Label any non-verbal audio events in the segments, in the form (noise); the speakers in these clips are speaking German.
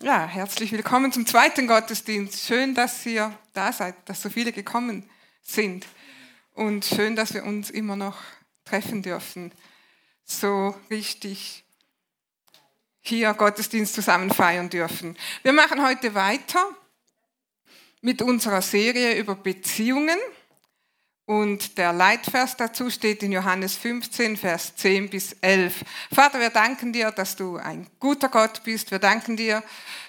Ja, herzlich willkommen zum zweiten Gottesdienst. Schön, dass ihr da seid, dass so viele gekommen sind. Und schön, dass wir uns immer noch treffen dürfen. So richtig hier Gottesdienst zusammen feiern dürfen. Wir machen heute weiter mit unserer Serie über Beziehungen. Und der Leitvers dazu steht in Johannes 15, Vers 10 bis 11. Vater, wir danken dir, dass du ein guter Gott bist. Wir danken dir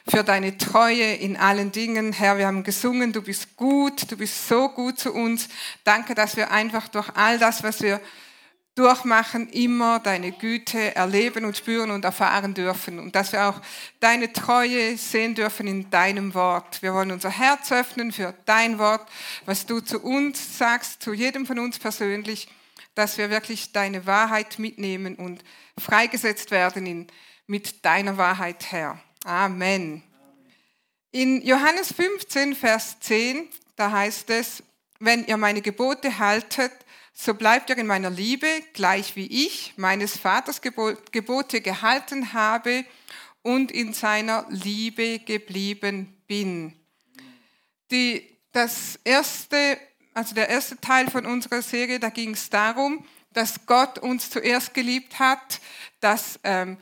für deine Treue in allen Dingen. Herr, wir haben gesungen, du bist gut, du bist so gut zu uns. Danke, dass wir einfach durch all das, was wir durchmachen, immer deine Güte erleben und spüren und erfahren dürfen und dass wir auch deine Treue sehen dürfen in deinem Wort. Wir wollen unser Herz öffnen für dein Wort, was du zu uns sagst, zu jedem von uns persönlich, dass wir wirklich deine Wahrheit mitnehmen und freigesetzt werden in, mit deiner Wahrheit, Herr. Amen. In Johannes 15, Vers 10, da heißt es, wenn ihr meine Gebote haltet, so bleibt ihr in meiner Liebe, gleich wie ich meines Vaters Gebote gehalten habe und in seiner Liebe geblieben bin. Die, das erste, also der erste Teil von unserer Serie, da ging es darum, dass Gott uns zuerst geliebt hat, dass ähm,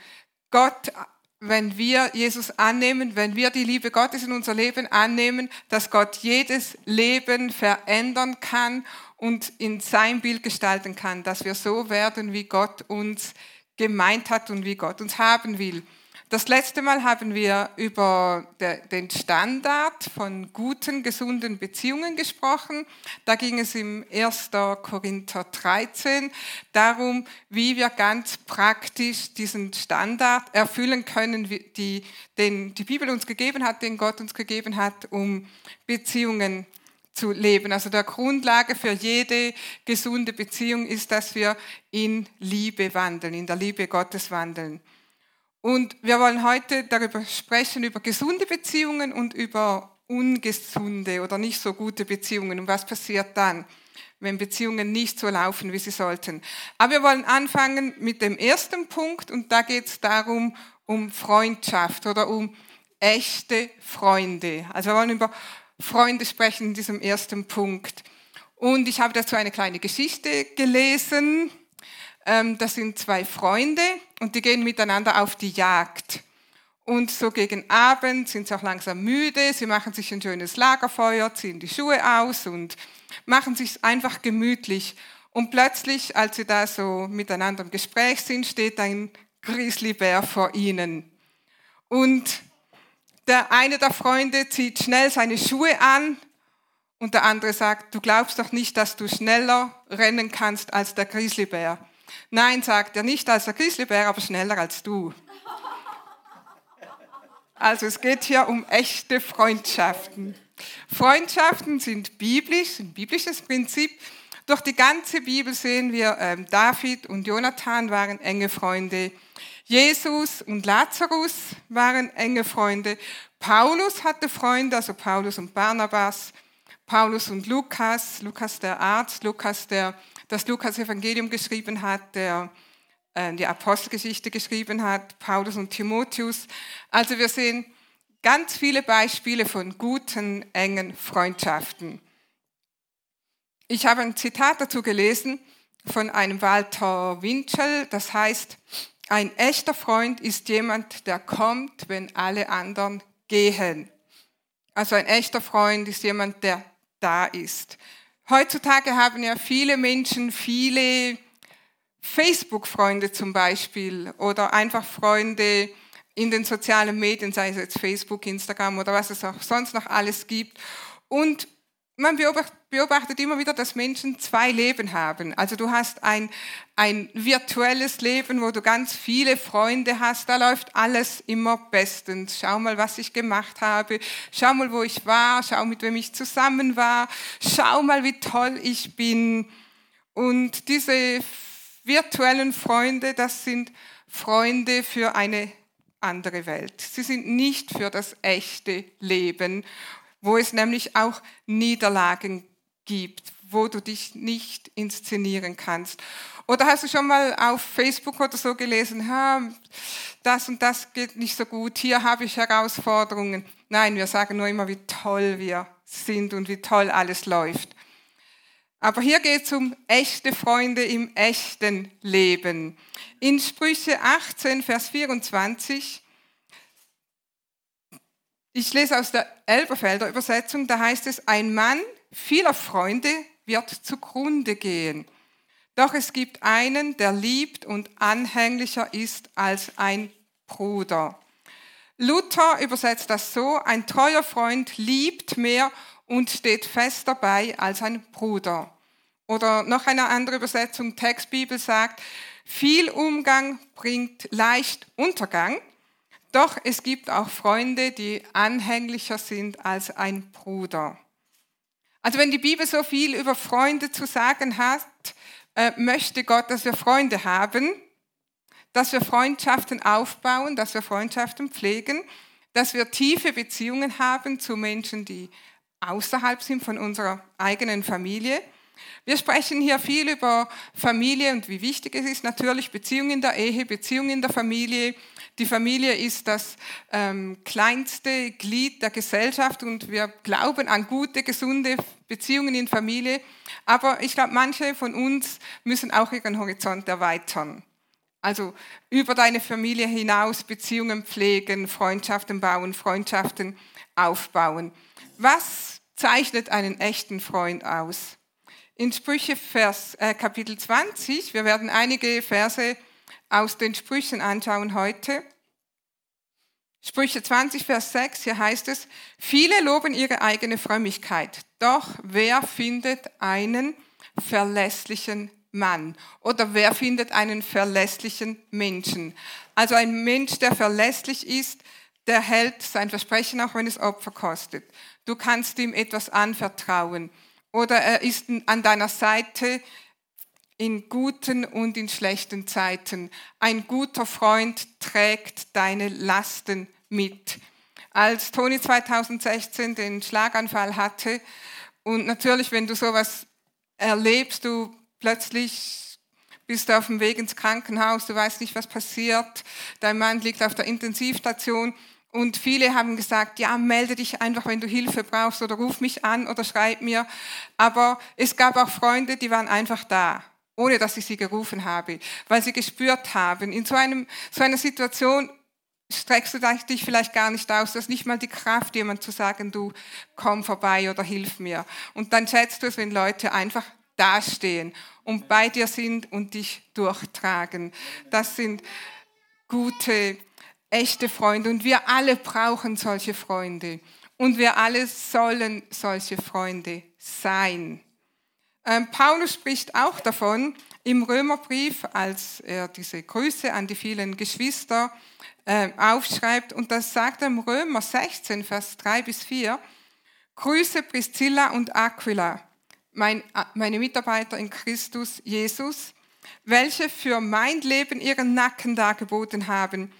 Gott wenn wir Jesus annehmen, wenn wir die Liebe Gottes in unser Leben annehmen, dass Gott jedes Leben verändern kann und in sein Bild gestalten kann, dass wir so werden, wie Gott uns gemeint hat und wie Gott uns haben will. Das letzte Mal haben wir über den Standard von guten, gesunden Beziehungen gesprochen. Da ging es im 1. Korinther 13 darum, wie wir ganz praktisch diesen Standard erfüllen können, die, den die Bibel uns gegeben hat, den Gott uns gegeben hat, um Beziehungen zu leben. Also der Grundlage für jede gesunde Beziehung ist, dass wir in Liebe wandeln, in der Liebe Gottes wandeln. Und wir wollen heute darüber sprechen, über gesunde Beziehungen und über ungesunde oder nicht so gute Beziehungen. Und was passiert dann, wenn Beziehungen nicht so laufen, wie sie sollten. Aber wir wollen anfangen mit dem ersten Punkt und da geht es darum, um Freundschaft oder um echte Freunde. Also wir wollen über Freunde sprechen in diesem ersten Punkt. Und ich habe dazu eine kleine Geschichte gelesen. Ähm, das sind zwei Freunde und die gehen miteinander auf die Jagd. Und so gegen Abend sind sie auch langsam müde, sie machen sich ein schönes Lagerfeuer, ziehen die Schuhe aus und machen sich einfach gemütlich. Und plötzlich, als sie da so miteinander im Gespräch sind, steht ein Grizzlybär vor ihnen. Und der eine der Freunde zieht schnell seine Schuhe an und der andere sagt, du glaubst doch nicht, dass du schneller rennen kannst als der Grizzlybär. Nein, sagt er, nicht als der Grizzlybär, aber schneller als du. Also es geht hier um echte Freundschaften. Freundschaften sind biblisch, ein biblisches Prinzip. Durch die ganze Bibel sehen wir, ähm, David und Jonathan waren enge Freunde. Jesus und Lazarus waren enge Freunde. Paulus hatte Freunde, also Paulus und Barnabas. Paulus und Lukas, Lukas der Arzt, Lukas der das Lukas Evangelium geschrieben hat, der äh, die Apostelgeschichte geschrieben hat, Paulus und Timotheus. Also wir sehen ganz viele Beispiele von guten, engen Freundschaften. Ich habe ein Zitat dazu gelesen von einem Walter Winchell, das heißt, ein echter Freund ist jemand, der kommt, wenn alle anderen gehen. Also ein echter Freund ist jemand, der da ist. Heutzutage haben ja viele Menschen viele Facebook-Freunde zum Beispiel oder einfach Freunde in den sozialen Medien, sei es jetzt Facebook, Instagram oder was es auch sonst noch alles gibt. Und man beobachtet immer wieder, dass Menschen zwei Leben haben. Also du hast ein, ein virtuelles Leben, wo du ganz viele Freunde hast. Da läuft alles immer bestens. Schau mal, was ich gemacht habe. Schau mal, wo ich war. Schau, mit wem ich zusammen war. Schau mal, wie toll ich bin. Und diese virtuellen Freunde, das sind Freunde für eine andere Welt. Sie sind nicht für das echte Leben wo es nämlich auch Niederlagen gibt, wo du dich nicht inszenieren kannst. Oder hast du schon mal auf Facebook oder so gelesen, das und das geht nicht so gut, hier habe ich Herausforderungen. Nein, wir sagen nur immer, wie toll wir sind und wie toll alles läuft. Aber hier geht es um echte Freunde im echten Leben. In Sprüche 18, Vers 24, ich lese aus der Elberfelder Übersetzung, da heißt es, ein Mann vieler Freunde wird zugrunde gehen. Doch es gibt einen, der liebt und anhänglicher ist als ein Bruder. Luther übersetzt das so, ein treuer Freund liebt mehr und steht fest dabei als ein Bruder. Oder noch eine andere Übersetzung, Textbibel sagt, viel Umgang bringt leicht Untergang, doch es gibt auch Freunde, die anhänglicher sind als ein Bruder. Also wenn die Bibel so viel über Freunde zu sagen hat, äh, möchte Gott, dass wir Freunde haben, dass wir Freundschaften aufbauen, dass wir Freundschaften pflegen, dass wir tiefe Beziehungen haben zu Menschen, die außerhalb sind von unserer eigenen Familie. Wir sprechen hier viel über Familie und wie wichtig es ist. Natürlich Beziehung in der Ehe, Beziehung in der Familie. Die Familie ist das ähm, kleinste Glied der Gesellschaft und wir glauben an gute, gesunde Beziehungen in Familie. Aber ich glaube, manche von uns müssen auch ihren Horizont erweitern. Also über deine Familie hinaus Beziehungen pflegen, Freundschaften bauen, Freundschaften aufbauen. Was zeichnet einen echten Freund aus? In Sprüche Vers, äh, Kapitel 20, wir werden einige Verse aus den Sprüchen anschauen heute. Sprüche 20, Vers 6, hier heißt es, viele loben ihre eigene Frömmigkeit, doch wer findet einen verlässlichen Mann oder wer findet einen verlässlichen Menschen? Also ein Mensch, der verlässlich ist, der hält sein Versprechen, auch wenn es Opfer kostet. Du kannst ihm etwas anvertrauen oder er ist an deiner Seite in guten und in schlechten Zeiten. Ein guter Freund trägt deine Lasten mit. Als Toni 2016 den Schlaganfall hatte und natürlich, wenn du sowas erlebst, du plötzlich bist du auf dem Weg ins Krankenhaus, du weißt nicht, was passiert, dein Mann liegt auf der Intensivstation und viele haben gesagt, ja, melde dich einfach, wenn du Hilfe brauchst oder ruf mich an oder schreib mir. Aber es gab auch Freunde, die waren einfach da, ohne dass ich sie gerufen habe, weil sie gespürt haben, in so, einem, so einer Situation streckst du dich vielleicht gar nicht aus, du hast nicht mal die Kraft, jemand zu sagen, du komm vorbei oder hilf mir. Und dann schätzt du es, wenn Leute einfach dastehen und bei dir sind und dich durchtragen. Das sind gute echte Freunde und wir alle brauchen solche Freunde und wir alle sollen solche Freunde sein. Ähm, Paulus spricht auch davon im Römerbrief, als er diese Grüße an die vielen Geschwister äh, aufschreibt und das sagt er im Römer 16, Vers 3 bis 4. Grüße Priscilla und Aquila, mein, meine Mitarbeiter in Christus Jesus, welche für mein Leben ihren Nacken dargeboten haben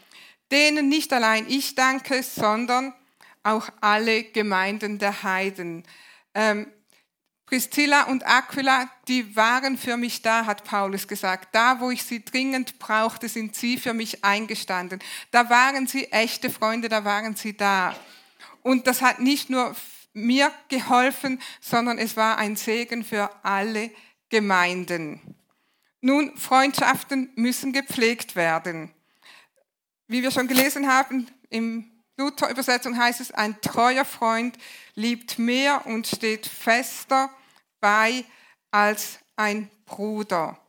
denen nicht allein ich danke, sondern auch alle Gemeinden der Heiden. Ähm, Priscilla und Aquila, die waren für mich da, hat Paulus gesagt. Da, wo ich sie dringend brauchte, sind sie für mich eingestanden. Da waren sie echte Freunde, da waren sie da. Und das hat nicht nur mir geholfen, sondern es war ein Segen für alle Gemeinden. Nun, Freundschaften müssen gepflegt werden. Wie wir schon gelesen haben, im Luther-Übersetzung heißt es, ein treuer Freund liebt mehr und steht fester bei als ein Bruder.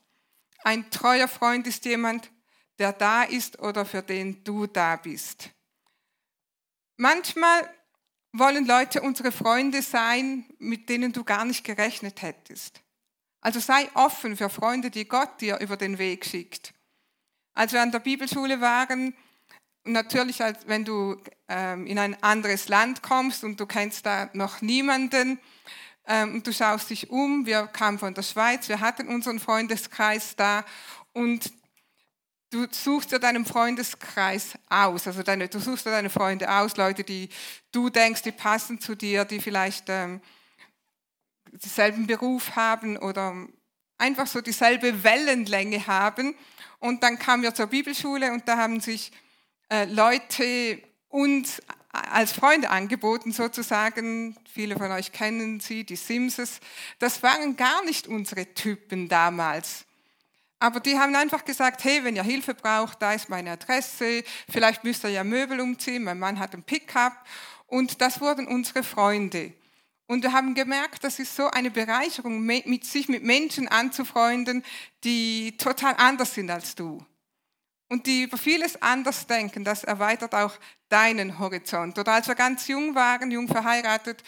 Ein treuer Freund ist jemand, der da ist oder für den du da bist. Manchmal wollen Leute unsere Freunde sein, mit denen du gar nicht gerechnet hättest. Also sei offen für Freunde, die Gott dir über den Weg schickt. Als wir an der Bibelschule waren, natürlich, als wenn du ähm, in ein anderes Land kommst und du kennst da noch niemanden ähm, und du schaust dich um, wir kamen von der Schweiz, wir hatten unseren Freundeskreis da und du suchst dir deinen Freundeskreis aus, also deine, du suchst dir deine Freunde aus, Leute, die du denkst, die passen zu dir, die vielleicht ähm, denselben Beruf haben oder einfach so dieselbe Wellenlänge haben. Und dann kamen wir zur Bibelschule und da haben sich äh, Leute uns als Freunde angeboten sozusagen. Viele von euch kennen sie, die Simses. Das waren gar nicht unsere Typen damals. Aber die haben einfach gesagt, hey, wenn ihr Hilfe braucht, da ist meine Adresse, vielleicht müsst ihr ja Möbel umziehen, mein Mann hat ein Pickup. Und das wurden unsere Freunde. Und wir haben gemerkt, das ist so eine Bereicherung, mit sich mit Menschen anzufreunden, die total anders sind als du. Und die über vieles anders denken, das erweitert auch deinen Horizont. Oder als wir ganz jung waren, jung verheiratet,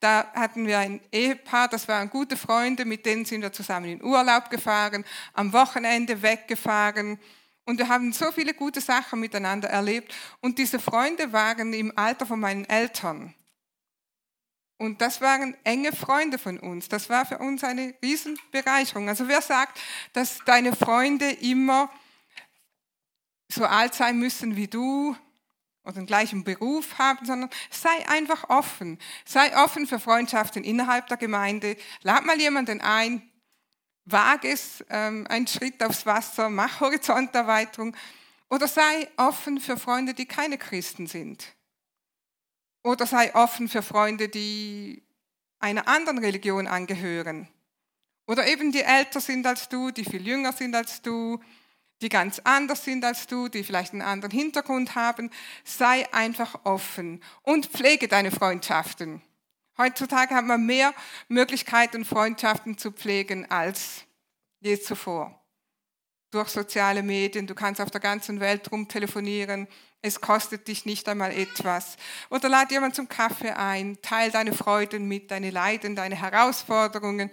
da hatten wir ein Ehepaar, das waren gute Freunde, mit denen sind wir zusammen in Urlaub gefahren, am Wochenende weggefahren. Und wir haben so viele gute Sachen miteinander erlebt. Und diese Freunde waren im Alter von meinen Eltern. Und das waren enge Freunde von uns. Das war für uns eine Riesenbereicherung. Also wer sagt, dass deine Freunde immer so alt sein müssen wie du oder den gleichen Beruf haben, sondern sei einfach offen. Sei offen für Freundschaften innerhalb der Gemeinde. Lad mal jemanden ein, wage es, ähm, einen Schritt aufs Wasser, mach Horizonterweiterung. Oder sei offen für Freunde, die keine Christen sind. Oder sei offen für Freunde, die einer anderen Religion angehören. Oder eben die älter sind als du, die viel jünger sind als du, die ganz anders sind als du, die vielleicht einen anderen Hintergrund haben. Sei einfach offen und pflege deine Freundschaften. Heutzutage hat man mehr Möglichkeiten, Freundschaften zu pflegen als je zuvor. Durch soziale Medien, du kannst auf der ganzen Welt rumtelefonieren, es kostet dich nicht einmal etwas. Oder lad jemand zum Kaffee ein, teil deine Freuden mit, deine Leiden, deine Herausforderungen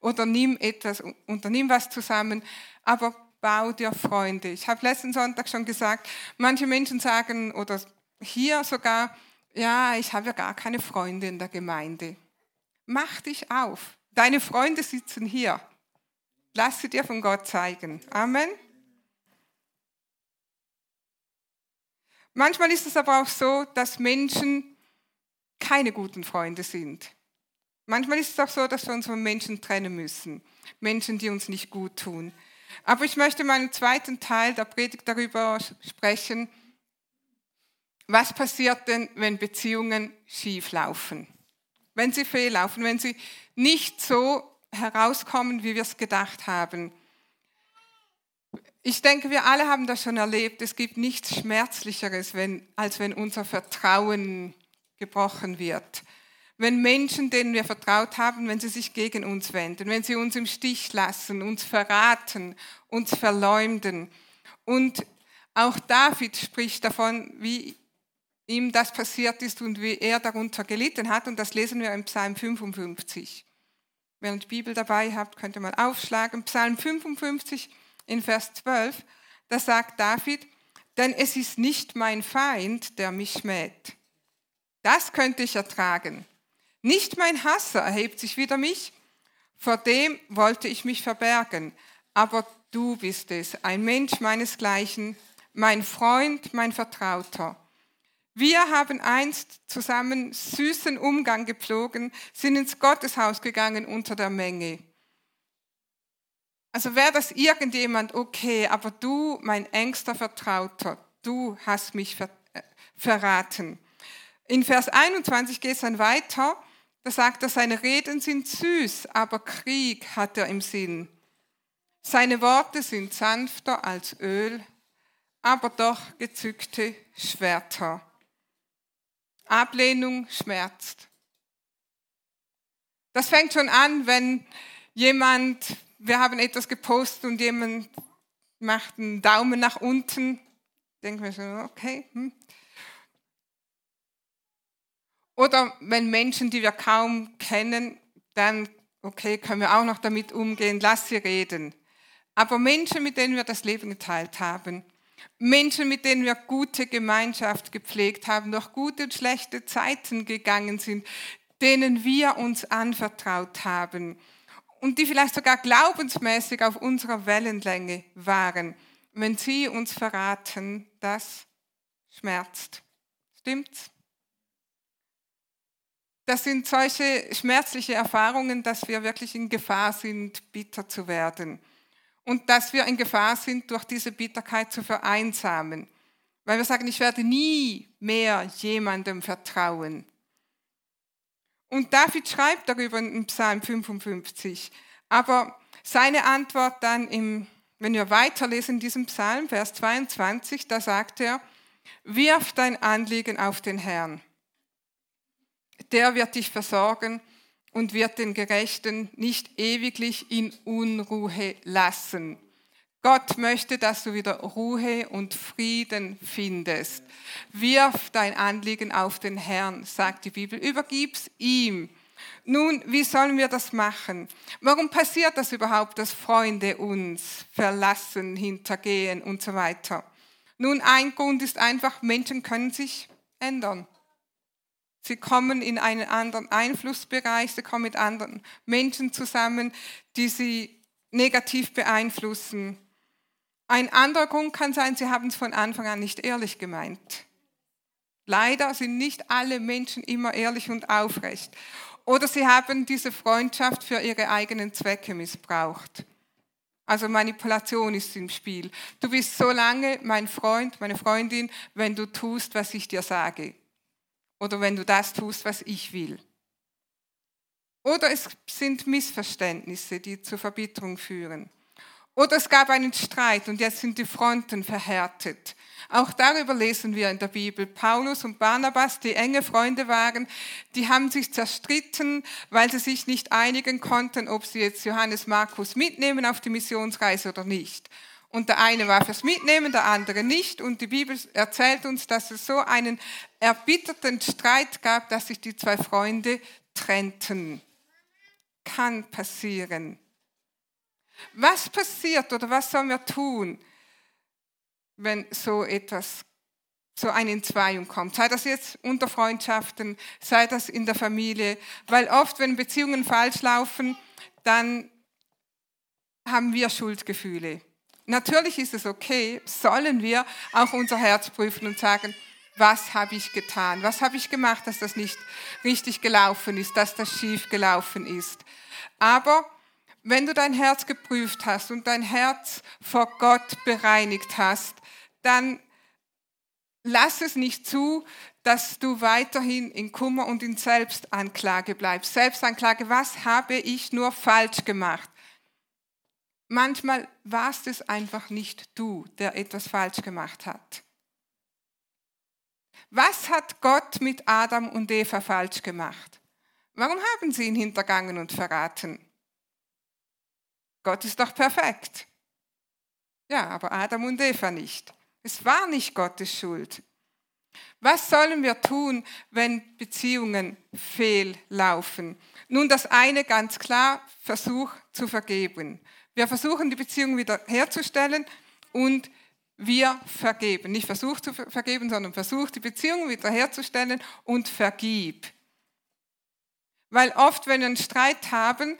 oder nimm etwas, unternimm was zusammen, aber bau dir Freunde. Ich habe letzten Sonntag schon gesagt, manche Menschen sagen oder hier sogar, ja, ich habe ja gar keine Freunde in der Gemeinde. Mach dich auf. Deine Freunde sitzen hier. Lass sie dir von Gott zeigen. Amen. Manchmal ist es aber auch so, dass Menschen keine guten Freunde sind. Manchmal ist es auch so, dass wir uns von Menschen trennen müssen. Menschen, die uns nicht gut tun. Aber ich möchte im zweiten Teil der Predigt darüber sprechen, was passiert denn, wenn Beziehungen schief laufen? Wenn sie fehllaufen, wenn sie nicht so herauskommen, wie wir es gedacht haben. Ich denke, wir alle haben das schon erlebt. Es gibt nichts Schmerzlicheres, wenn, als wenn unser Vertrauen gebrochen wird. Wenn Menschen, denen wir vertraut haben, wenn sie sich gegen uns wenden, wenn sie uns im Stich lassen, uns verraten, uns verleumden. Und auch David spricht davon, wie ihm das passiert ist und wie er darunter gelitten hat. Und das lesen wir im Psalm 55. Wenn ihr die Bibel dabei habt, könnt ihr mal aufschlagen. Psalm 55 in Vers 12, da sagt David, denn es ist nicht mein Feind, der mich schmäht. Das könnte ich ertragen. Nicht mein Hasser erhebt sich wider mich, vor dem wollte ich mich verbergen. Aber du bist es, ein Mensch meinesgleichen, mein Freund, mein Vertrauter. Wir haben einst zusammen süßen Umgang gepflogen, sind ins Gotteshaus gegangen unter der Menge. Also wäre das irgendjemand, okay, aber du, mein engster Vertrauter, du hast mich ver äh, verraten. In Vers 21 geht es dann weiter, da sagt er, seine Reden sind süß, aber Krieg hat er im Sinn. Seine Worte sind sanfter als Öl, aber doch gezückte Schwerter. Ablehnung schmerzt. Das fängt schon an, wenn jemand wir haben etwas gepostet und jemand macht einen Daumen nach unten. Denken wir so, okay. Hm. Oder wenn Menschen, die wir kaum kennen, dann, okay, können wir auch noch damit umgehen, lass sie reden. Aber Menschen, mit denen wir das Leben geteilt haben, Menschen, mit denen wir gute Gemeinschaft gepflegt haben, durch gute und schlechte Zeiten gegangen sind, denen wir uns anvertraut haben, und die vielleicht sogar glaubensmäßig auf unserer Wellenlänge waren, wenn sie uns verraten, das schmerzt. Stimmt's? Das sind solche schmerzliche Erfahrungen, dass wir wirklich in Gefahr sind, bitter zu werden. Und dass wir in Gefahr sind, durch diese Bitterkeit zu vereinsamen. Weil wir sagen, ich werde nie mehr jemandem vertrauen. Und David schreibt darüber in Psalm 55. Aber seine Antwort dann, im, wenn wir weiterlesen in diesem Psalm, Vers 22, da sagt er, wirf dein Anliegen auf den Herrn. Der wird dich versorgen und wird den Gerechten nicht ewiglich in Unruhe lassen. Gott möchte, dass du wieder Ruhe und Frieden findest. Wirf dein Anliegen auf den Herrn, sagt die Bibel. Übergib's ihm. Nun, wie sollen wir das machen? Warum passiert das überhaupt, dass Freunde uns verlassen, hintergehen und so weiter? Nun, ein Grund ist einfach, Menschen können sich ändern. Sie kommen in einen anderen Einflussbereich, sie kommen mit anderen Menschen zusammen, die sie negativ beeinflussen. Ein anderer Grund kann sein, sie haben es von Anfang an nicht ehrlich gemeint. Leider sind nicht alle Menschen immer ehrlich und aufrecht. Oder sie haben diese Freundschaft für ihre eigenen Zwecke missbraucht. Also Manipulation ist im Spiel. Du bist so lange mein Freund, meine Freundin, wenn du tust, was ich dir sage. Oder wenn du das tust, was ich will. Oder es sind Missverständnisse, die zur Verbitterung führen. Oder es gab einen Streit und jetzt sind die Fronten verhärtet. Auch darüber lesen wir in der Bibel. Paulus und Barnabas, die enge Freunde waren, die haben sich zerstritten, weil sie sich nicht einigen konnten, ob sie jetzt Johannes Markus mitnehmen auf die Missionsreise oder nicht. Und der eine war fürs Mitnehmen, der andere nicht. Und die Bibel erzählt uns, dass es so einen erbitterten Streit gab, dass sich die zwei Freunde trennten. Kann passieren. Was passiert oder was sollen wir tun, wenn so etwas, so eine Entzweiung kommt? Sei das jetzt unter Freundschaften, sei das in der Familie, weil oft, wenn Beziehungen falsch laufen, dann haben wir Schuldgefühle. Natürlich ist es okay, sollen wir auch unser Herz prüfen und sagen, was habe ich getan? Was habe ich gemacht, dass das nicht richtig gelaufen ist, dass das schief gelaufen ist? Aber wenn du dein Herz geprüft hast und dein Herz vor Gott bereinigt hast, dann lass es nicht zu, dass du weiterhin in Kummer und in Selbstanklage bleibst. Selbstanklage, was habe ich nur falsch gemacht? Manchmal warst es einfach nicht du, der etwas falsch gemacht hat. Was hat Gott mit Adam und Eva falsch gemacht? Warum haben sie ihn hintergangen und verraten? Gott ist doch perfekt. Ja, aber Adam und Eva nicht. Es war nicht Gottes Schuld. Was sollen wir tun, wenn Beziehungen fehllaufen? Nun, das eine ganz klar, Versuch zu vergeben. Wir versuchen die Beziehung wieder herzustellen und wir vergeben. Nicht Versuch zu vergeben, sondern Versuch, die Beziehung wieder herzustellen und vergib. Weil oft, wenn wir einen Streit haben,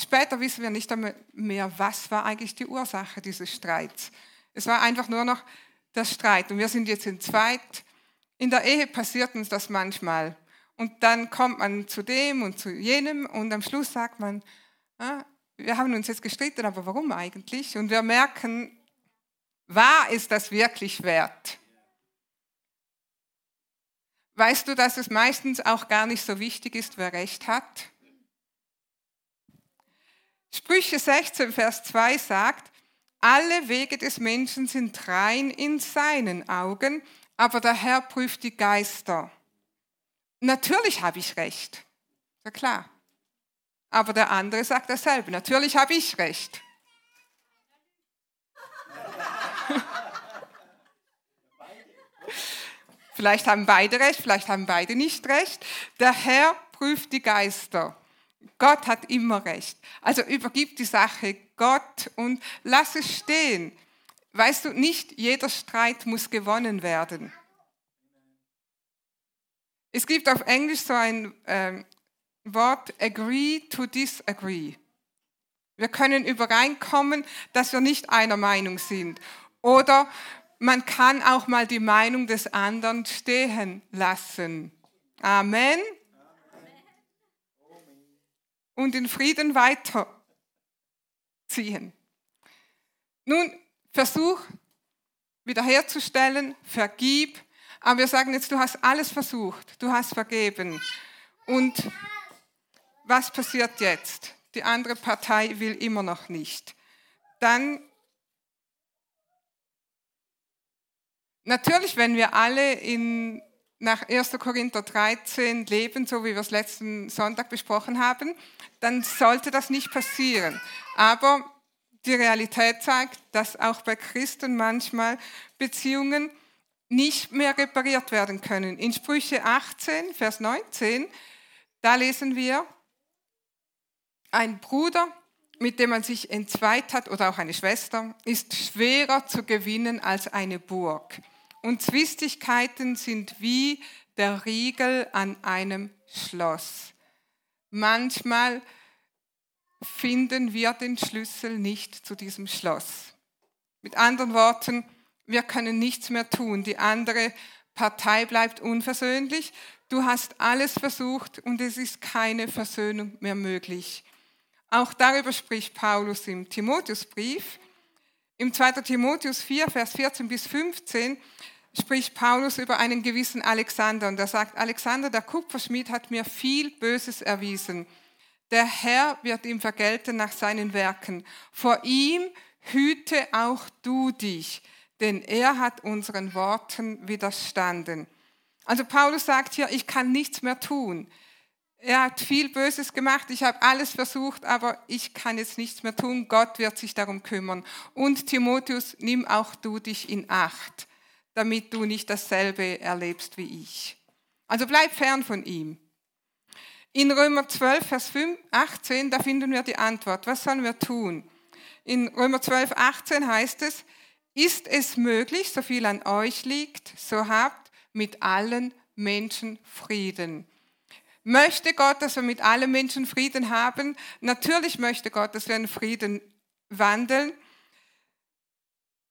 Später wissen wir nicht mehr, was war eigentlich die Ursache dieses Streits. Es war einfach nur noch der Streit. Und wir sind jetzt in zweit. In der Ehe passiert uns das manchmal. Und dann kommt man zu dem und zu jenem und am Schluss sagt man, ah, wir haben uns jetzt gestritten, aber warum eigentlich? Und wir merken, war es das wirklich wert? Weißt du, dass es meistens auch gar nicht so wichtig ist, wer recht hat? Sprüche 16, Vers 2 sagt, alle Wege des Menschen sind rein in seinen Augen, aber der Herr prüft die Geister. Natürlich habe ich recht. Ja klar. Aber der andere sagt dasselbe. Natürlich habe ich recht. (laughs) vielleicht haben beide recht, vielleicht haben beide nicht recht. Der Herr prüft die Geister. Gott hat immer recht. Also übergib die Sache Gott und lass es stehen. Weißt du, nicht jeder Streit muss gewonnen werden. Es gibt auf Englisch so ein äh, Wort, agree to disagree. Wir können übereinkommen, dass wir nicht einer Meinung sind. Oder man kann auch mal die Meinung des anderen stehen lassen. Amen. und in Frieden weiterziehen. Nun, versuch wiederherzustellen, vergib, aber wir sagen jetzt, du hast alles versucht, du hast vergeben. Und was passiert jetzt? Die andere Partei will immer noch nicht. Dann, natürlich, wenn wir alle in, nach 1. Korinther 13 leben, so wie wir es letzten Sonntag besprochen haben, dann sollte das nicht passieren. Aber die Realität zeigt, dass auch bei Christen manchmal Beziehungen nicht mehr repariert werden können. In Sprüche 18, Vers 19, da lesen wir, ein Bruder, mit dem man sich entzweit hat, oder auch eine Schwester, ist schwerer zu gewinnen als eine Burg. Und Zwistigkeiten sind wie der Riegel an einem Schloss. Manchmal finden wir den Schlüssel nicht zu diesem Schloss. Mit anderen Worten, wir können nichts mehr tun. Die andere Partei bleibt unversöhnlich. Du hast alles versucht und es ist keine Versöhnung mehr möglich. Auch darüber spricht Paulus im Timotheusbrief. Im 2. Timotheus 4, Vers 14 bis 15 spricht Paulus über einen gewissen Alexander und er sagt, Alexander, der Kupferschmied hat mir viel Böses erwiesen. Der Herr wird ihm vergelten nach seinen Werken. Vor ihm hüte auch du dich, denn er hat unseren Worten widerstanden. Also Paulus sagt hier, ich kann nichts mehr tun. Er hat viel Böses gemacht, ich habe alles versucht, aber ich kann jetzt nichts mehr tun. Gott wird sich darum kümmern. Und Timotheus, nimm auch du dich in Acht, damit du nicht dasselbe erlebst wie ich. Also bleib fern von ihm. In Römer 12, Vers 18, da finden wir die Antwort. Was sollen wir tun? In Römer 12, 18 heißt es, ist es möglich, so viel an euch liegt, so habt mit allen Menschen Frieden. Möchte Gott, dass wir mit allen Menschen Frieden haben? Natürlich möchte Gott, dass wir in Frieden wandeln.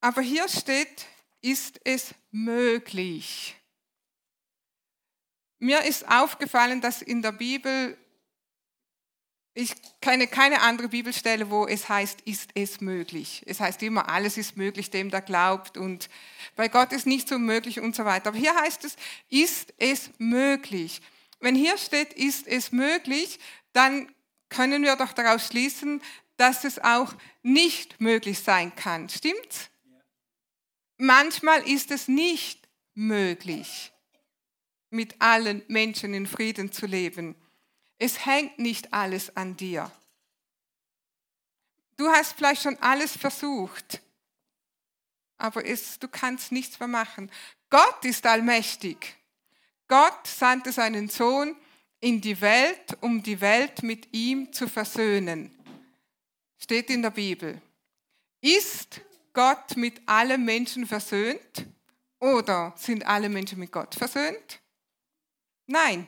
Aber hier steht, ist es möglich. Mir ist aufgefallen, dass in der Bibel, ich kenne keine andere Bibelstelle, wo es heißt, ist es möglich. Es heißt immer, alles ist möglich dem, der glaubt und bei Gott ist nichts unmöglich und so weiter. Aber hier heißt es, ist es möglich. Wenn hier steht, ist es möglich, dann können wir doch daraus schließen, dass es auch nicht möglich sein kann. Stimmt's? Manchmal ist es nicht möglich, mit allen Menschen in Frieden zu leben. Es hängt nicht alles an dir. Du hast vielleicht schon alles versucht, aber es, du kannst nichts mehr machen. Gott ist allmächtig. Gott sandte seinen Sohn in die Welt, um die Welt mit ihm zu versöhnen. Steht in der Bibel. Ist Gott mit allen Menschen versöhnt oder sind alle Menschen mit Gott versöhnt? Nein.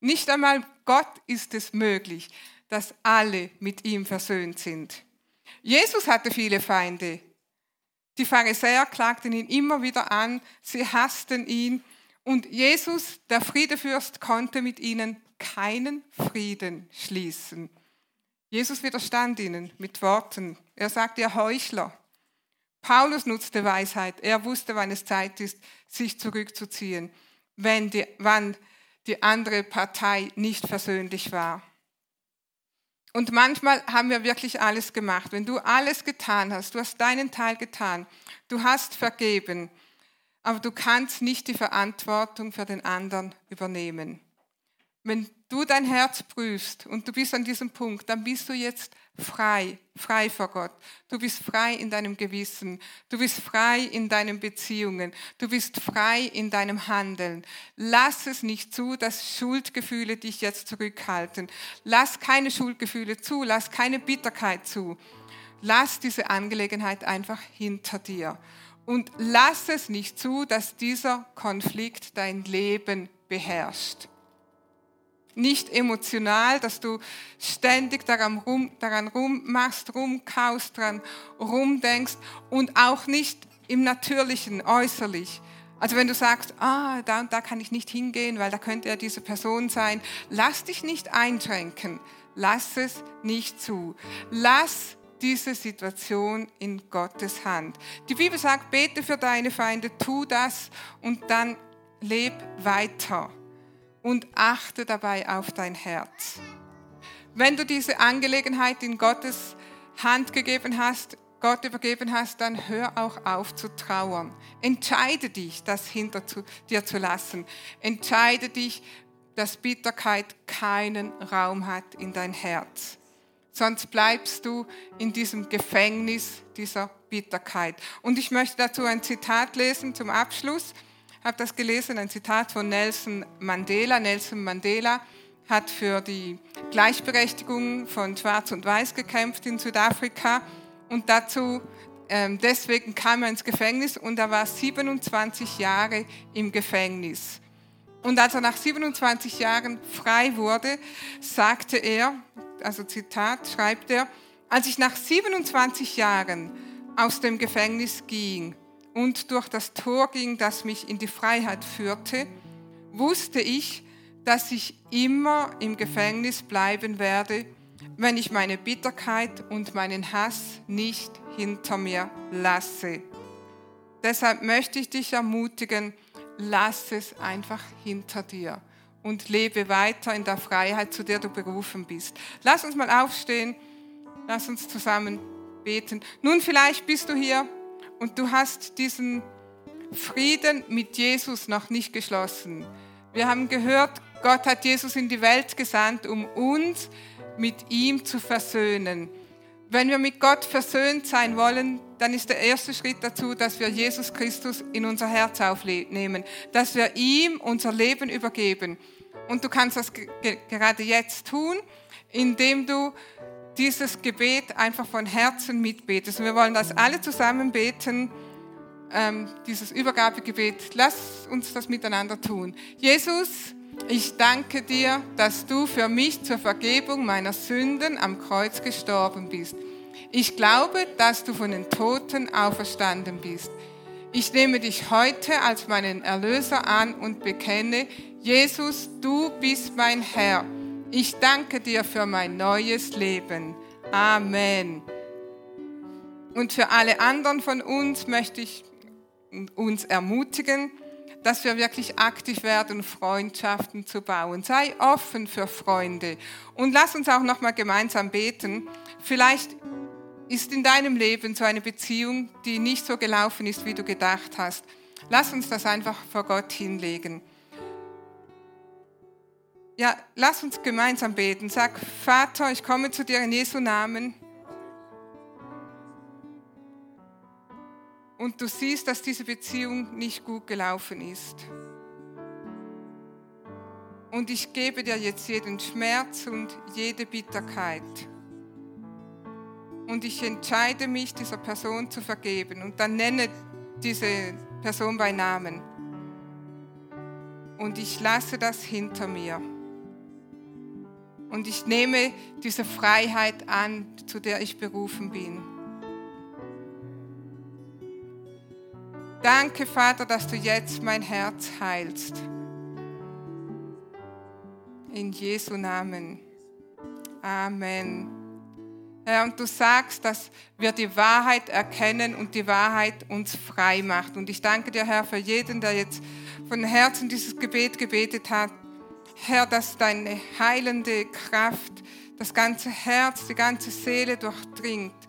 Nicht einmal Gott ist es möglich, dass alle mit ihm versöhnt sind. Jesus hatte viele Feinde. Die Pharisäer klagten ihn immer wieder an, sie hassten ihn und Jesus, der Friedefürst, konnte mit ihnen keinen Frieden schließen. Jesus widerstand ihnen mit Worten. Er sagte, ihr Heuchler. Paulus nutzte Weisheit. Er wusste, wann es Zeit ist, sich zurückzuziehen, wenn die, wann die andere Partei nicht versöhnlich war. Und manchmal haben wir wirklich alles gemacht. Wenn du alles getan hast, du hast deinen Teil getan, du hast vergeben, aber du kannst nicht die Verantwortung für den anderen übernehmen. Wenn du dein Herz prüfst und du bist an diesem Punkt, dann bist du jetzt frei, frei vor Gott. Du bist frei in deinem Gewissen. Du bist frei in deinen Beziehungen. Du bist frei in deinem Handeln. Lass es nicht zu, dass Schuldgefühle dich jetzt zurückhalten. Lass keine Schuldgefühle zu. Lass keine Bitterkeit zu. Lass diese Angelegenheit einfach hinter dir. Und lass es nicht zu, dass dieser Konflikt dein Leben beherrscht. Nicht emotional, dass du ständig daran, rum, daran rummachst, rumkaust, daran rumdenkst und auch nicht im Natürlichen, äußerlich. Also wenn du sagst, ah, da und da kann ich nicht hingehen, weil da könnte ja diese Person sein, lass dich nicht einschränken. Lass es nicht zu. Lass diese Situation in Gottes Hand. Die Bibel sagt, bete für deine Feinde, tu das und dann leb weiter und achte dabei auf dein Herz. Wenn du diese Angelegenheit in Gottes Hand gegeben hast, Gott übergeben hast, dann hör auch auf zu trauern. Entscheide dich, das hinter dir zu lassen. Entscheide dich, dass Bitterkeit keinen Raum hat in dein Herz. Sonst bleibst du in diesem Gefängnis dieser Bitterkeit. Und ich möchte dazu ein Zitat lesen zum Abschluss. Ich habe das gelesen, ein Zitat von Nelson Mandela. Nelson Mandela hat für die Gleichberechtigung von Schwarz und Weiß gekämpft in Südafrika und dazu ähm, deswegen kam er ins Gefängnis und er war 27 Jahre im Gefängnis. Und als er nach 27 Jahren frei wurde, sagte er, also Zitat schreibt er, als ich nach 27 Jahren aus dem Gefängnis ging und durch das Tor ging, das mich in die Freiheit führte, wusste ich, dass ich immer im Gefängnis bleiben werde, wenn ich meine Bitterkeit und meinen Hass nicht hinter mir lasse. Deshalb möchte ich dich ermutigen, lass es einfach hinter dir und lebe weiter in der Freiheit, zu der du berufen bist. Lass uns mal aufstehen, lass uns zusammen beten. Nun, vielleicht bist du hier und du hast diesen Frieden mit Jesus noch nicht geschlossen. Wir haben gehört, Gott hat Jesus in die Welt gesandt, um uns mit ihm zu versöhnen. Wenn wir mit Gott versöhnt sein wollen, dann ist der erste Schritt dazu, dass wir Jesus Christus in unser Herz aufnehmen, dass wir ihm unser Leben übergeben. Und du kannst das gerade jetzt tun, indem du dieses Gebet einfach von Herzen mitbetest. Und wir wollen das alle zusammen beten, ähm, dieses Übergabegebet. Lass uns das miteinander tun. Jesus, ich danke dir, dass du für mich zur Vergebung meiner Sünden am Kreuz gestorben bist. Ich glaube, dass du von den Toten auferstanden bist. Ich nehme dich heute als meinen Erlöser an und bekenne, Jesus, du bist mein Herr. Ich danke dir für mein neues Leben. Amen. Und für alle anderen von uns möchte ich uns ermutigen, dass wir wirklich aktiv werden, Freundschaften zu bauen. Sei offen für Freunde. Und lass uns auch noch mal gemeinsam beten. Vielleicht ist in deinem Leben so eine Beziehung, die nicht so gelaufen ist, wie du gedacht hast. Lass uns das einfach vor Gott hinlegen. Ja, lass uns gemeinsam beten. Sag, Vater, ich komme zu dir in Jesu Namen. Und du siehst, dass diese Beziehung nicht gut gelaufen ist. Und ich gebe dir jetzt jeden Schmerz und jede Bitterkeit. Und ich entscheide mich, dieser Person zu vergeben. Und dann nenne diese Person bei Namen. Und ich lasse das hinter mir. Und ich nehme diese Freiheit an, zu der ich berufen bin. Danke, Vater, dass du jetzt mein Herz heilst. In Jesu Namen. Amen. Herr, und du sagst, dass wir die Wahrheit erkennen und die Wahrheit uns frei macht. Und ich danke dir, Herr, für jeden, der jetzt von Herzen dieses Gebet gebetet hat. Herr, dass deine heilende Kraft das ganze Herz, die ganze Seele durchdringt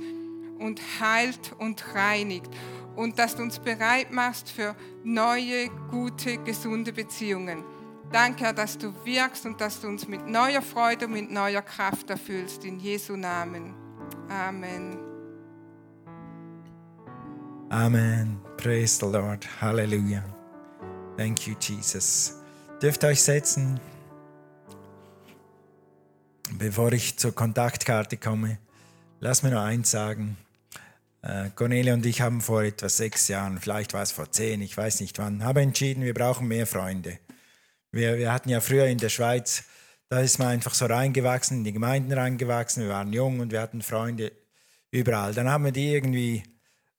und heilt und reinigt und dass du uns bereit machst für neue, gute, gesunde Beziehungen. Danke, Herr, dass du wirkst und dass du uns mit neuer Freude und mit neuer Kraft erfüllst. In Jesu Namen. Amen. Amen. Praise the Lord. Halleluja. Thank you, Jesus. Dürft euch setzen. Bevor ich zur Kontaktkarte komme, lass mir noch eins sagen. Äh, Cornelia und ich haben vor etwa sechs Jahren, vielleicht war es vor zehn, ich weiß nicht wann, haben entschieden, wir brauchen mehr Freunde. Wir, wir hatten ja früher in der Schweiz, da ist man einfach so reingewachsen, in die Gemeinden reingewachsen, wir waren jung und wir hatten Freunde überall. Dann haben wir die irgendwie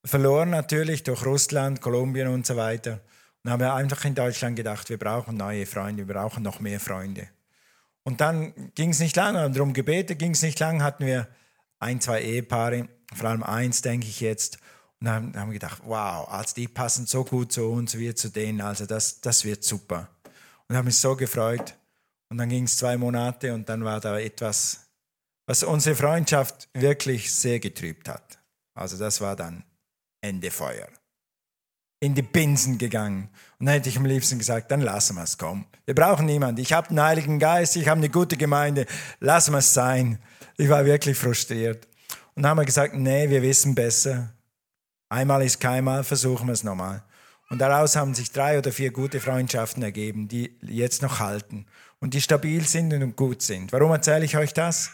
verloren natürlich durch Russland, Kolumbien und so weiter. Und haben wir einfach in Deutschland gedacht, wir brauchen neue Freunde, wir brauchen noch mehr Freunde. Und dann ging es nicht lange, darum gebetet, ging es nicht lange, hatten wir ein, zwei Ehepaare, vor allem eins, denke ich jetzt, und haben, haben gedacht, wow, also die passen so gut zu uns, wir zu denen, also das, das wird super. Und haben mich so gefreut. Und dann ging es zwei Monate und dann war da etwas, was unsere Freundschaft wirklich sehr getrübt hat. Also das war dann Ende Feuer. In die Binsen gegangen. Und dann hätte ich am liebsten gesagt, dann lassen wir es kommen. Wir brauchen niemanden. Ich habe den Heiligen Geist, ich habe eine gute Gemeinde, lassen wir es sein. Ich war wirklich frustriert. Und dann haben wir gesagt, nee, wir wissen besser. Einmal ist keinmal, versuchen wir es nochmal. Und daraus haben sich drei oder vier gute Freundschaften ergeben, die jetzt noch halten und die stabil sind und gut sind. Warum erzähle ich euch das?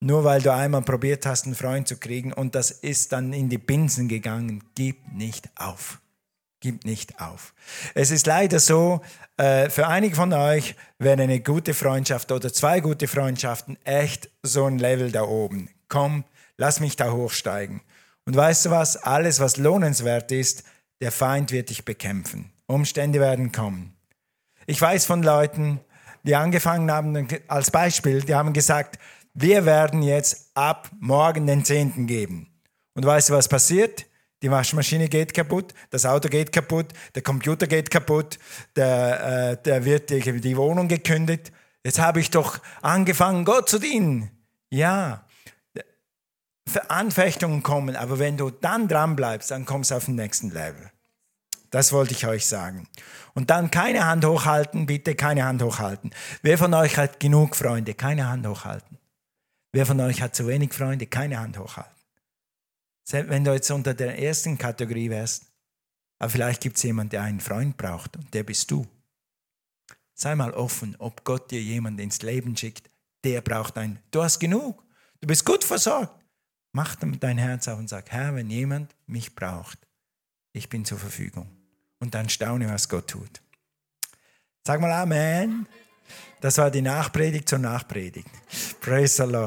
Nur weil du einmal probiert hast, einen Freund zu kriegen und das ist dann in die Binsen gegangen. Gib nicht auf. Gib nicht auf. Es ist leider so, äh, für einige von euch wäre eine gute Freundschaft oder zwei gute Freundschaften echt so ein Level da oben. Komm, lass mich da hochsteigen. Und weißt du was? Alles, was lohnenswert ist, der Feind wird dich bekämpfen. Umstände werden kommen. Ich weiß von Leuten, die angefangen haben, als Beispiel, die haben gesagt, wir werden jetzt ab morgen den Zehnten geben. Und weißt du, was passiert? Die Waschmaschine geht kaputt, das Auto geht kaputt, der Computer geht kaputt, der, äh, der wird die, die Wohnung gekündigt. Jetzt habe ich doch angefangen, Gott zu dienen. Ja, Anfechtungen kommen, aber wenn du dann dran bleibst, dann kommst du auf den nächsten Level. Das wollte ich euch sagen. Und dann keine Hand hochhalten, bitte keine Hand hochhalten. Wer von euch hat genug Freunde? Keine Hand hochhalten. Wer von euch hat zu wenig Freunde? Keine Hand hochhalten. Selbst wenn du jetzt unter der ersten Kategorie wärst, aber vielleicht gibt es jemanden, der einen Freund braucht und der bist du. Sei mal offen, ob Gott dir jemanden ins Leben schickt, der braucht einen. Du hast genug. Du bist gut versorgt. Mach dein Herz auf und sag, Herr, wenn jemand mich braucht, ich bin zur Verfügung. Und dann staune, was Gott tut. Sag mal Amen. Das war die Nachpredigt zur Nachpredigt. Praise the Lord.